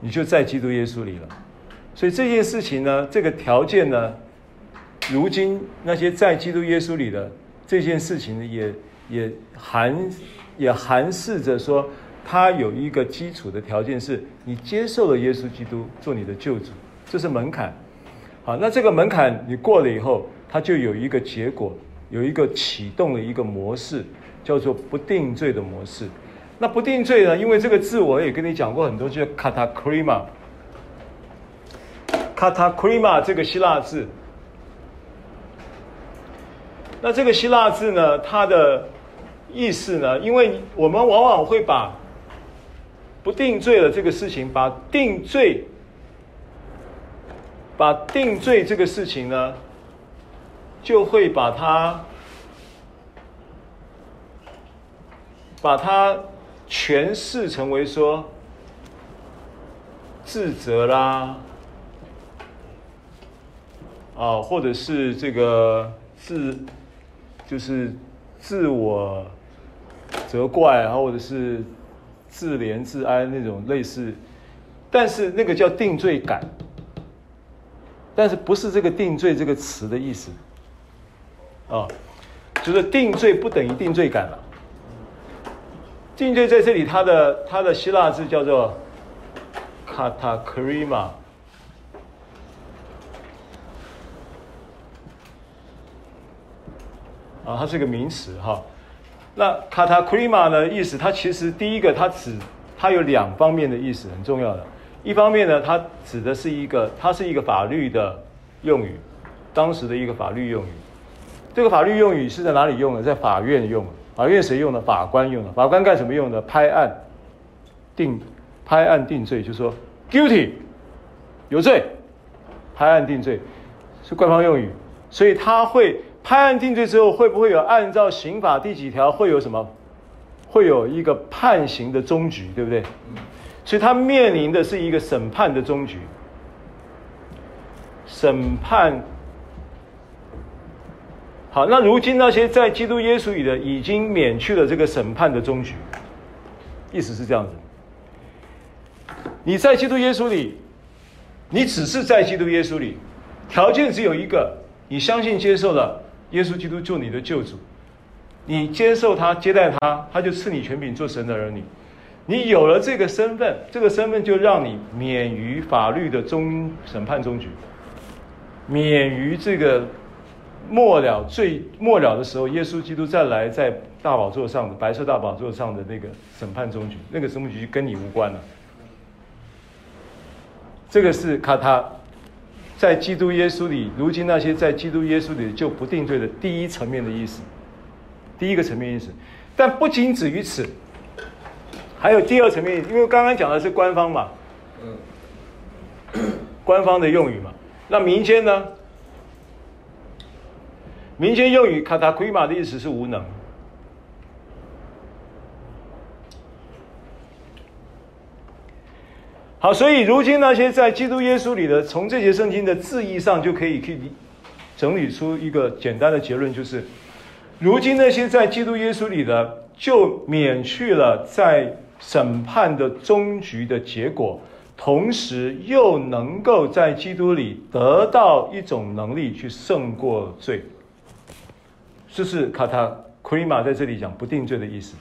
你就在基督耶稣里了。所以这件事情呢，这个条件呢，如今那些在基督耶稣里的这件事情呢，也也含也含示着说，他有一个基础的条件是，你接受了耶稣基督做你的救主，这是门槛。好，那这个门槛你过了以后，它就有一个结果，有一个启动的一个模式，叫做不定罪的模式。那不定罪呢？因为这个字我也跟你讲过很多，就是 katakrima，katakrima 这个希腊字。那这个希腊字呢，它的意思呢，因为我们往往会把不定罪的这个事情，把定罪。把定罪这个事情呢，就会把它，把它诠释成为说，自责啦，啊，或者是这个自，就是自我责怪啊，或者是自怜自哀那种类似，但是那个叫定罪感。但是不是这个定罪这个词的意思，啊、哦，就是定罪不等于定罪感了。定罪在这里，它的它的希腊字叫做 katakrima，啊，它是一个名词哈。那 katakrima 的意思，它其实第一个它指它有两方面的意思，很重要的。一方面呢，它指的是一个，它是一个法律的用语，当时的一个法律用语。这个法律用语是在哪里用的？在法院用。法院谁用的？法官用的。法官干什么用的？拍案定拍案定罪，就说 guilty 有罪，拍案定罪是官方用语。所以他会判案定罪之后，会不会有按照刑法第几条会有什么？会有一个判刑的终局，对不对？所以他面临的是一个审判的终局。审判。好，那如今那些在基督耶稣里的，已经免去了这个审判的终局。意思是这样子。你在基督耶稣里，你只是在基督耶稣里，条件只有一个：你相信接受了耶稣基督做你的救主，你接受他接待他，他就赐你权柄做神的儿女。你有了这个身份，这个身份就让你免于法律的终审判终局，免于这个。末了最末了的时候，耶稣基督再来在大宝座上的白色大宝座上的那个审判终局，那个终局跟你无关了。这个是卡他，在基督耶稣里，如今那些在基督耶稣里就不定罪的第一层面的意思，第一个层面意思。但不仅止于此，还有第二层面，因为刚刚讲的是官方嘛，嗯，官方的用语嘛，那民间呢？民间用语“卡塔奎玛”的意思是无能。好，所以如今那些在基督耶稣里的，从这节圣经的字义上就可以去整理出一个简单的结论，就是：如今那些在基督耶稣里的，就免去了在审判的终局的结果，同时又能够在基督里得到一种能力去胜过罪。这是卡塔奎玛在这里讲不定罪的意思，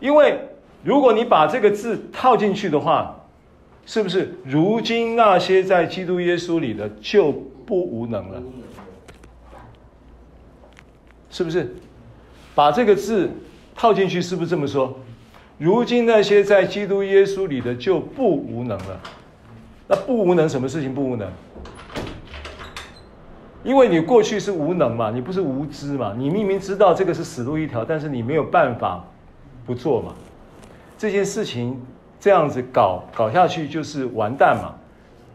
因为如果你把这个字套进去的话，是不是如今那些在基督耶稣里的就不无能了？是不是？把这个字套进去，是不是这么说？如今那些在基督耶稣里的就不无能了。那不无能，什么事情不无能？因为你过去是无能嘛，你不是无知嘛，你明明知道这个是死路一条，但是你没有办法不做嘛。这件事情这样子搞搞下去就是完蛋嘛，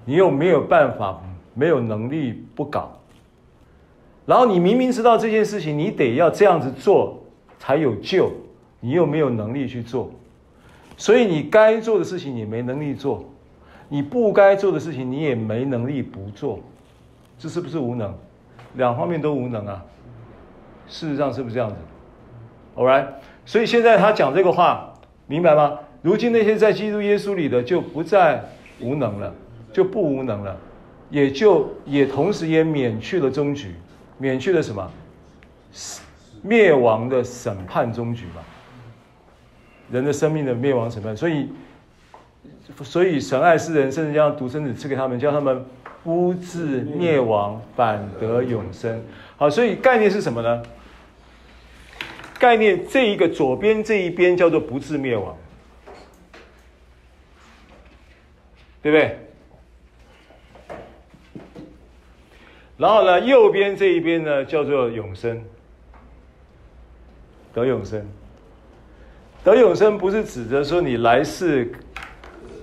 你又没有办法，没有能力不搞。然后你明明知道这件事情，你得要这样子做才有救，你又没有能力去做，所以你该做的事情你没能力做，你不该做的事情你也没能力不做。这是不是无能？两方面都无能啊！事实上是不是这样子？All right，所以现在他讲这个话，明白吗？如今那些在基督耶稣里的就不再无能了，就不无能了，也就也同时也免去了终局，免去了什么？灭亡的审判终局嘛，人的生命的灭亡审判。所以，所以神爱世人，甚至将独生子赐给他们，叫他们。不至灭亡，反得永生。好，所以概念是什么呢？概念这一个左边这一边叫做不至灭亡，对不对？然后呢，右边这一边呢叫做永生，得永生。得永生不是指着说你来世，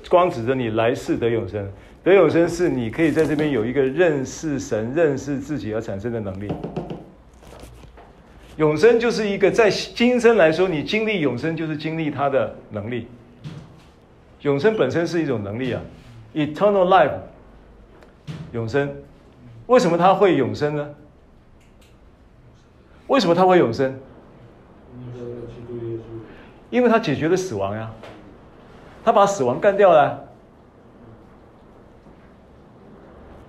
光指着你来世得永生。得永生是你可以在这边有一个认识神、认识自己而产生的能力。永生就是一个在今生来说，你经历永生就是经历他的能力。永生本身是一种能力啊，eternal life，永生。为什么他会永生呢？为什么他会永生？因为他解决了死亡呀，他把死亡干掉了。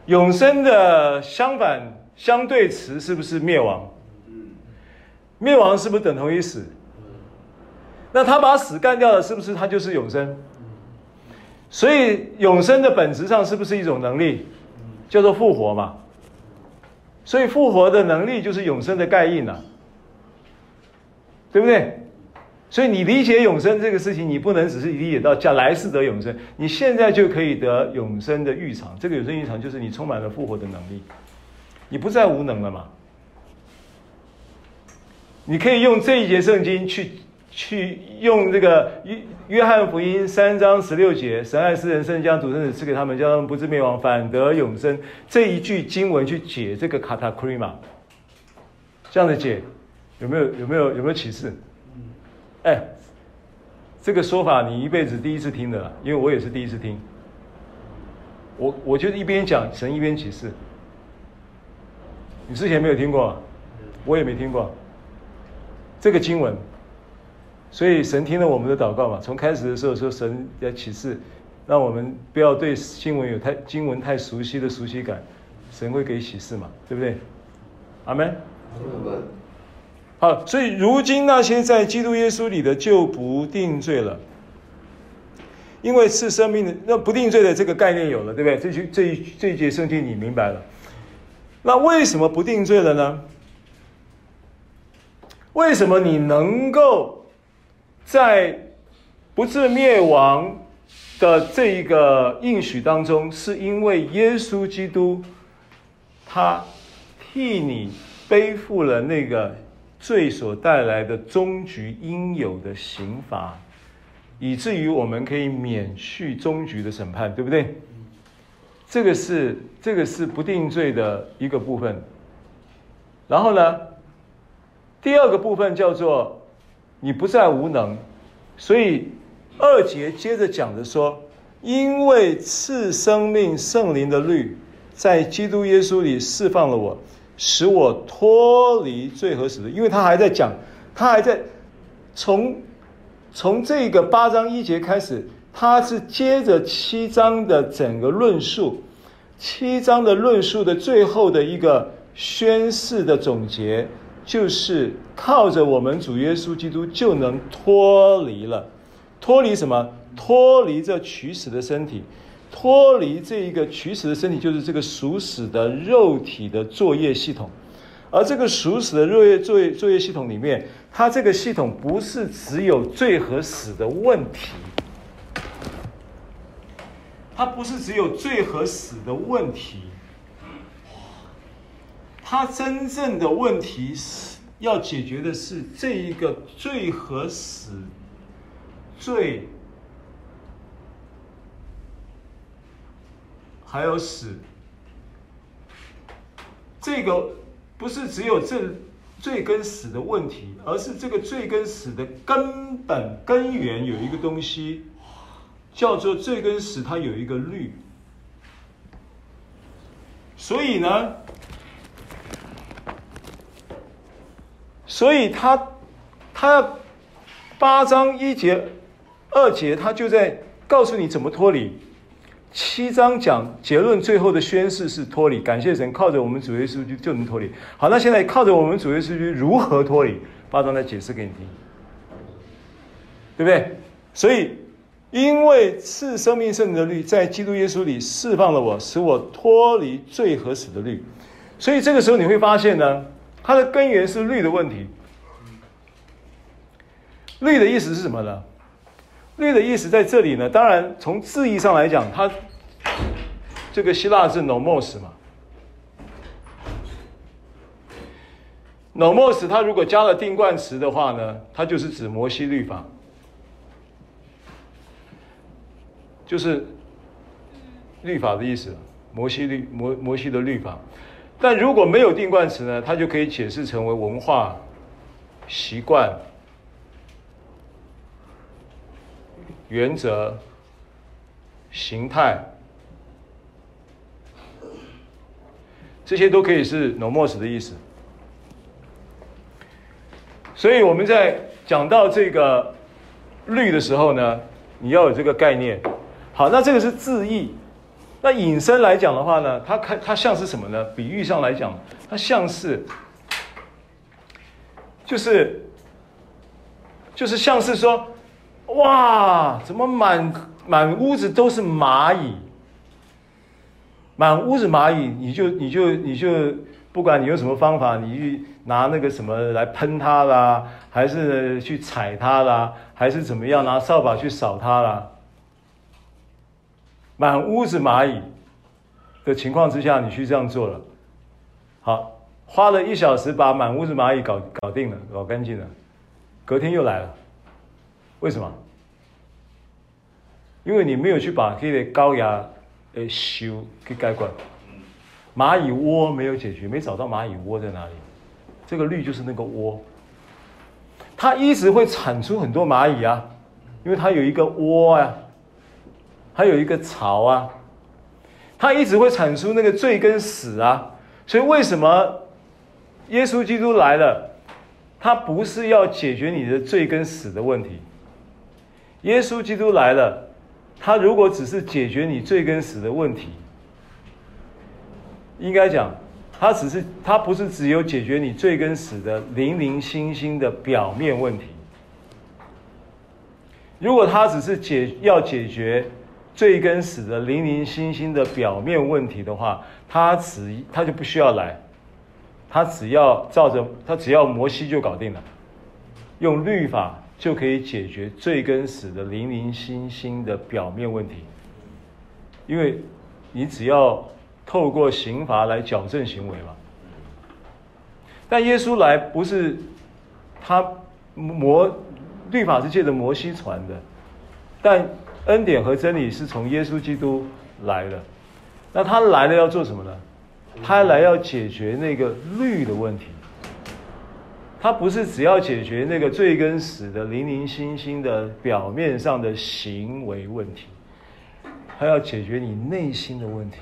永生的相反相对词是不是灭亡？灭亡是不是等同于死？那他把死干掉了，是不是他就是永生？所以永生的本质上是不是一种能力，叫做复活嘛？所以复活的能力就是永生的概念呐，对不对？所以你理解永生这个事情，你不能只是理解到将来世得永生，你现在就可以得永生的预尝。这个永生预尝就是你充满了复活的能力，你不再无能了嘛？你可以用这一节圣经去去用这个约约翰福音三章十六节，神爱世人，甚至将独生子赐给他们，叫他们不至灭亡，反得永生。这一句经文去解这个卡塔克里玛，这样的解有没有有没有有没有启示？哎，这个说法你一辈子第一次听的，因为我也是第一次听。我我就一边讲神一边启示。你之前没有听过，我也没听过这个经文，所以神听了我们的祷告嘛。从开始的时候说神要启示，让我们不要对新闻有太经文太熟悉的熟悉感，神会给启示嘛，对不对？阿门。阿门。好，所以如今那些在基督耶稣里的就不定罪了，因为是生命的那不定罪的这个概念有了，对不对？这句这一这一节圣经你明白了。那为什么不定罪了呢？为什么你能够在不致灭亡的这一个应许当中，是因为耶稣基督他替你背负了那个。罪所带来的终局应有的刑罚，以至于我们可以免去终局的审判，对不对？这个是这个是不定罪的一个部分。然后呢，第二个部分叫做你不再无能，所以二节接着讲的说，因为赐生命圣灵的律在基督耶稣里释放了我。使我脱离罪和死的，因为他还在讲，他还在从从这个八章一节开始，他是接着七章的整个论述，七章的论述的最后的一个宣誓的总结，就是靠着我们主耶稣基督就能脱离了，脱离什么？脱离这取死的身体。脱离这一个取死的身体，就是这个属死的肉体的作业系统，而这个属死的肉业作业作业系统里面，它这个系统不是只有罪和死的问题，它不是只有罪和死的问题，它真正的问题是要解决的是这一个罪和死，罪。还有死，这个不是只有这罪跟死的问题，而是这个罪跟死的根本根源有一个东西，叫做罪跟死，它有一个律。所以呢，所以他他八章一节二节，他就在告诉你怎么脱离。七章讲结论，最后的宣誓是脱离。感谢神，靠着我们主耶稣就就能脱离。好，那现在靠着我们主耶稣如何脱离？八章来解释给你听，对不对？所以，因为赐生命圣灵的律在基督耶稣里释放了我，使我脱离罪和死的律。所以这个时候你会发现呢，它的根源是律的问题。律的意思是什么呢？律的意思在这里呢，当然从字义上来讲，它这个希腊字 nomos 嘛，nomos 它如果加了定冠词的话呢，它就是指摩西律法，就是律法的意思，摩西律摩摩西的律法。但如果没有定冠词呢，它就可以解释成为文化习惯。原则、形态，这些都可以是 nomos 的意思。所以我们在讲到这个律的时候呢，你要有这个概念。好，那这个是字义。那引申来讲的话呢，它看它像是什么呢？比喻上来讲，它像是，就是，就是像是说。哇！怎么满满屋子都是蚂蚁？满屋子蚂蚁，你就你就你就不管你用什么方法，你去拿那个什么来喷它啦，还是去踩它啦，还是怎么样拿扫把去扫它啦，满屋子蚂蚁的情况之下，你去这样做了，好，花了一小时把满屋子蚂蚁搞搞定了，搞干净了，隔天又来了，为什么？因为你没有去把这个高压诶修给盖过。蚂蚁窝没有解决，没找到蚂蚁窝在哪里。这个绿就是那个窝，它一直会产出很多蚂蚁啊，因为它有一个窝啊，还有一个巢啊，它一直会产出那个罪跟死啊。所以为什么耶稣基督来了，他不是要解决你的罪跟死的问题。耶稣基督来了，他如果只是解决你罪跟死的问题。应该讲，他只是他不是只有解决你罪跟死的零零星星的表面问题。如果他只是解要解决罪跟死的零零星星的表面问题的话，他只他就不需要来，他只要照着他只要摩西就搞定了，用律法就可以解决罪跟死的零零星星的表面问题，因为你只要。透过刑罚来矫正行为嘛？但耶稣来不是他摩律法是借着摩西传的，但恩典和真理是从耶稣基督来的。那他来了要做什么呢？他来要解决那个律的问题。他不是只要解决那个罪跟死的零零星星的表面上的行为问题，他要解决你内心的问题。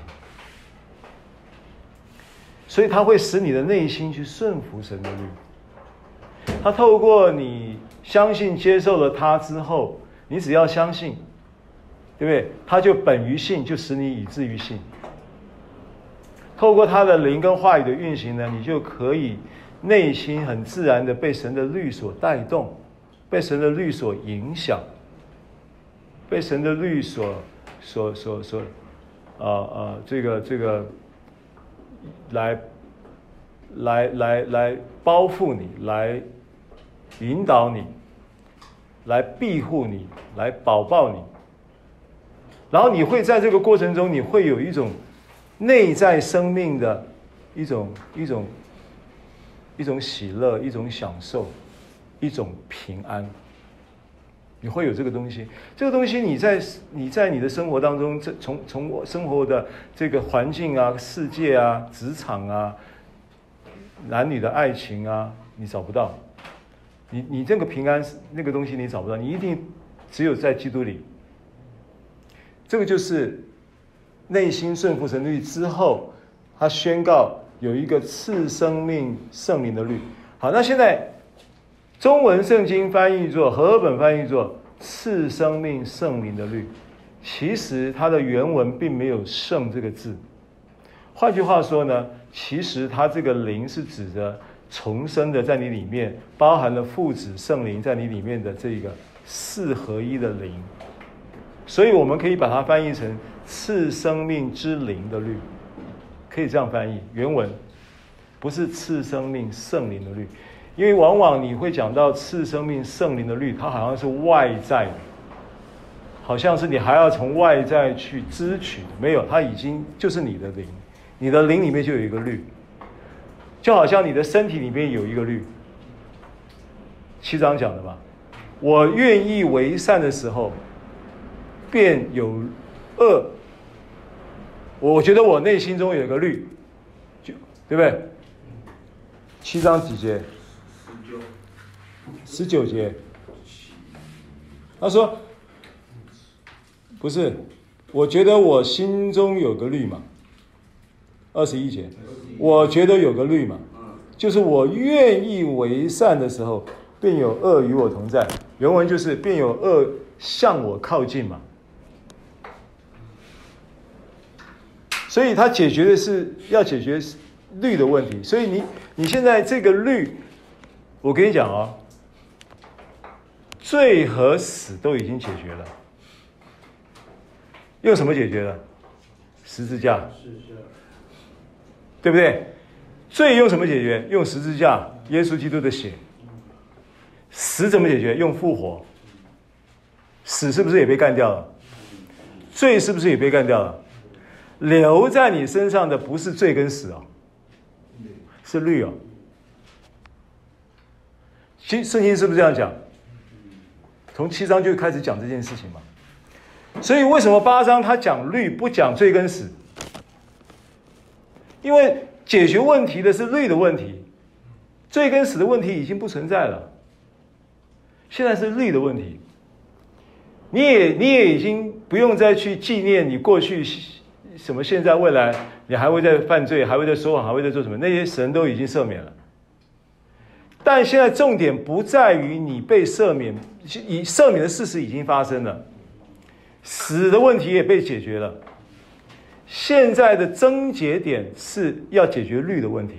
所以他会使你的内心去顺服神的律。他透过你相信接受了他之后，你只要相信，对不对？他就本于性，就使你以至于性。透过他的灵跟话语的运行呢，你就可以内心很自然的被神的律所带动，被神的律所影响，被神的律所所所所，呃呃，这个这个。来，来，来，来包覆你，来引导你，来庇护你，来保抱你。然后你会在这个过程中，你会有一种内在生命的一种一种一种喜乐，一种享受，一种平安。你会有这个东西，这个东西你在你在你的生活当中，这从从我生活的这个环境啊、世界啊、职场啊、男女的爱情啊，你找不到。你你这个平安那个东西你找不到，你一定只有在基督里。这个就是内心顺服神律之后，他宣告有一个赐生命圣灵的律。好，那现在。中文圣经翻译作和合本翻译作赐生命圣灵的律，其实它的原文并没有“圣”这个字。换句话说呢，其实它这个灵是指着重生的在你里面，包含了父子圣灵在你里面的这个四合一的灵。所以我们可以把它翻译成赐生命之灵的律，可以这样翻译。原文不是赐生命圣灵的律。因为往往你会讲到赐生命圣灵的律，它好像是外在的，好像是你还要从外在去支取。没有，它已经就是你的灵，你的灵里面就有一个律，就好像你的身体里面有一个律。七章讲的嘛，我愿意为善的时候，便有恶。我觉得我内心中有个律，就对不对？七章几节？十九节，他说：“不是，我觉得我心中有个律嘛。”二十一节，我觉得有个律嘛，就是我愿意为善的时候，便有恶与我同在。原文就是便有恶向我靠近嘛。所以它解决的是要解决律的问题。所以你你现在这个律，我跟你讲啊。罪和死都已经解决了，用什么解决的？十字架，对不对？罪用什么解决？用十字架，耶稣基督的血。死怎么解决？用复活。死是不是也被干掉了？罪是不是也被干掉了？留在你身上的不是罪跟死哦，是律哦。圣圣经是不是这样讲？从七章就开始讲这件事情嘛。所以为什么八章他讲律不讲罪跟死？因为解决问题的是律的问题，罪跟死的问题已经不存在了。现在是律的问题。你也你也已经不用再去纪念你过去什么现在未来，你还会在犯罪，还会在说谎，还会在做什么？那些神都已经赦免了。但现在重点不在于你被赦免，以赦免的事实已经发生了，死的问题也被解决了。现在的症结点是要解决律的问题。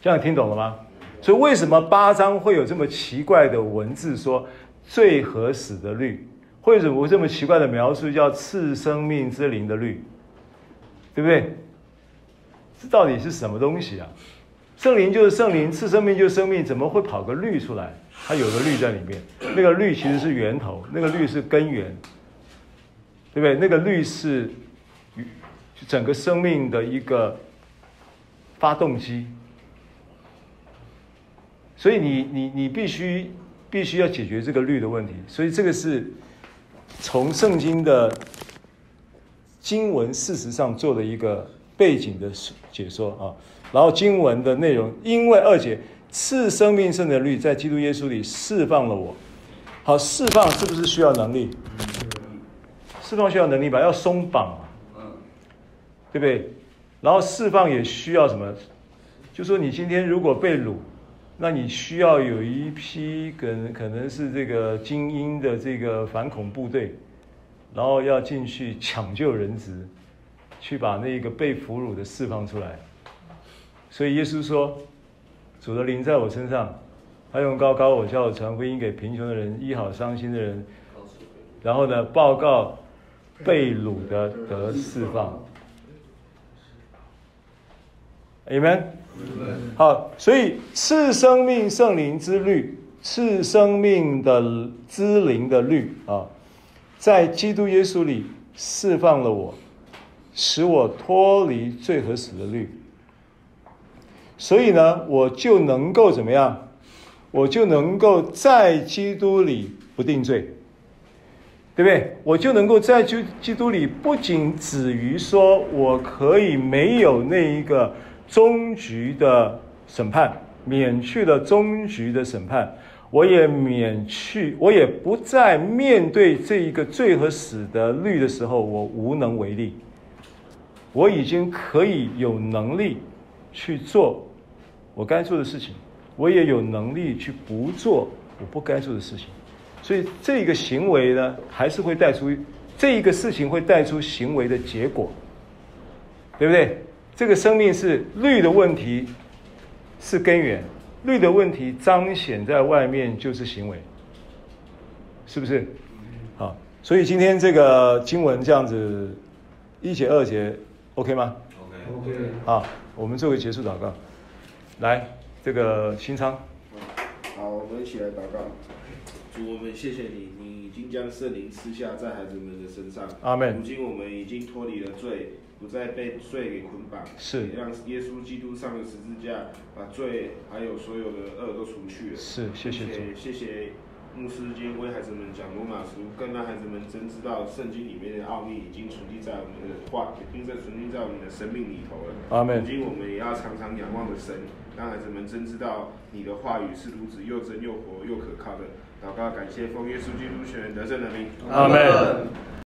这样听懂了吗？所以为什么八章会有这么奇怪的文字说罪和死的律？为什么会这么奇怪的描述叫赐生命之灵的律？对不对？这到底是什么东西啊？圣灵就是圣灵，赐生命就是生命，怎么会跑个律出来？它有个律在里面，那个律其实是源头，那个律是根源，对不对？那个律是整个生命的一个发动机。所以你你你必须必须要解决这个律的问题，所以这个是从圣经的经文事实上做的一个背景的解说啊，然后经文的内容，因为二姐赐生命圣的律在基督耶稣里释放了我，好，释放是不是需要能力？释放需要能力吧，要松绑嘛，对不对？然后释放也需要什么？就说你今天如果被掳。那你需要有一批可能可能是这个精英的这个反恐部队，然后要进去抢救人质，去把那个被俘虏的释放出来。所以耶稣说：“主的灵在我身上，他用高高我，叫我传福音给贫穷的人，医好伤心的人。然后呢，报告被掳的得释放。Amen。”好，所以赐生命圣灵之律，赐生命的之灵的律啊，在基督耶稣里释放了我，使我脱离罪和死的律。所以呢，我就能够怎么样？我就能够在基督里不定罪，对不对？我就能够在基基督里，不仅止于说我可以没有那一个。终局的审判，免去了终局的审判，我也免去，我也不再面对这一个罪和死的律的时候，我无能为力。我已经可以有能力去做我该做的事情，我也有能力去不做我不该做的事情。所以这个行为呢，还是会带出这一个事情会带出行为的结果，对不对？这个生命是律的问题，是根源；律的问题彰显在外面就是行为，是不是？好，所以今天这个经文这样子一节二节，OK 吗？OK OK。好，我们作为结束祷告。来，这个新昌。好，我们一起来祷告。主，我们谢谢你，你已经将圣灵赐下在孩子们的身上。阿门。如今我们已经脱离了罪。不再被罪给捆绑，是让耶稣基督上了十字架，把罪还有所有的恶都除去了。是，谢谢主。谢谢牧师今天为孩子们讲罗马书，更让孩子们真知道圣经里面的奥秘已经存进在我们的话，已经在存进在我们的生命里头了。阿门。如今我们也要常常仰望着神，让孩子们真知道你的话语是如此又真又活又可靠的。祷告，感谢奉耶稣基督全能得胜的名。阿门。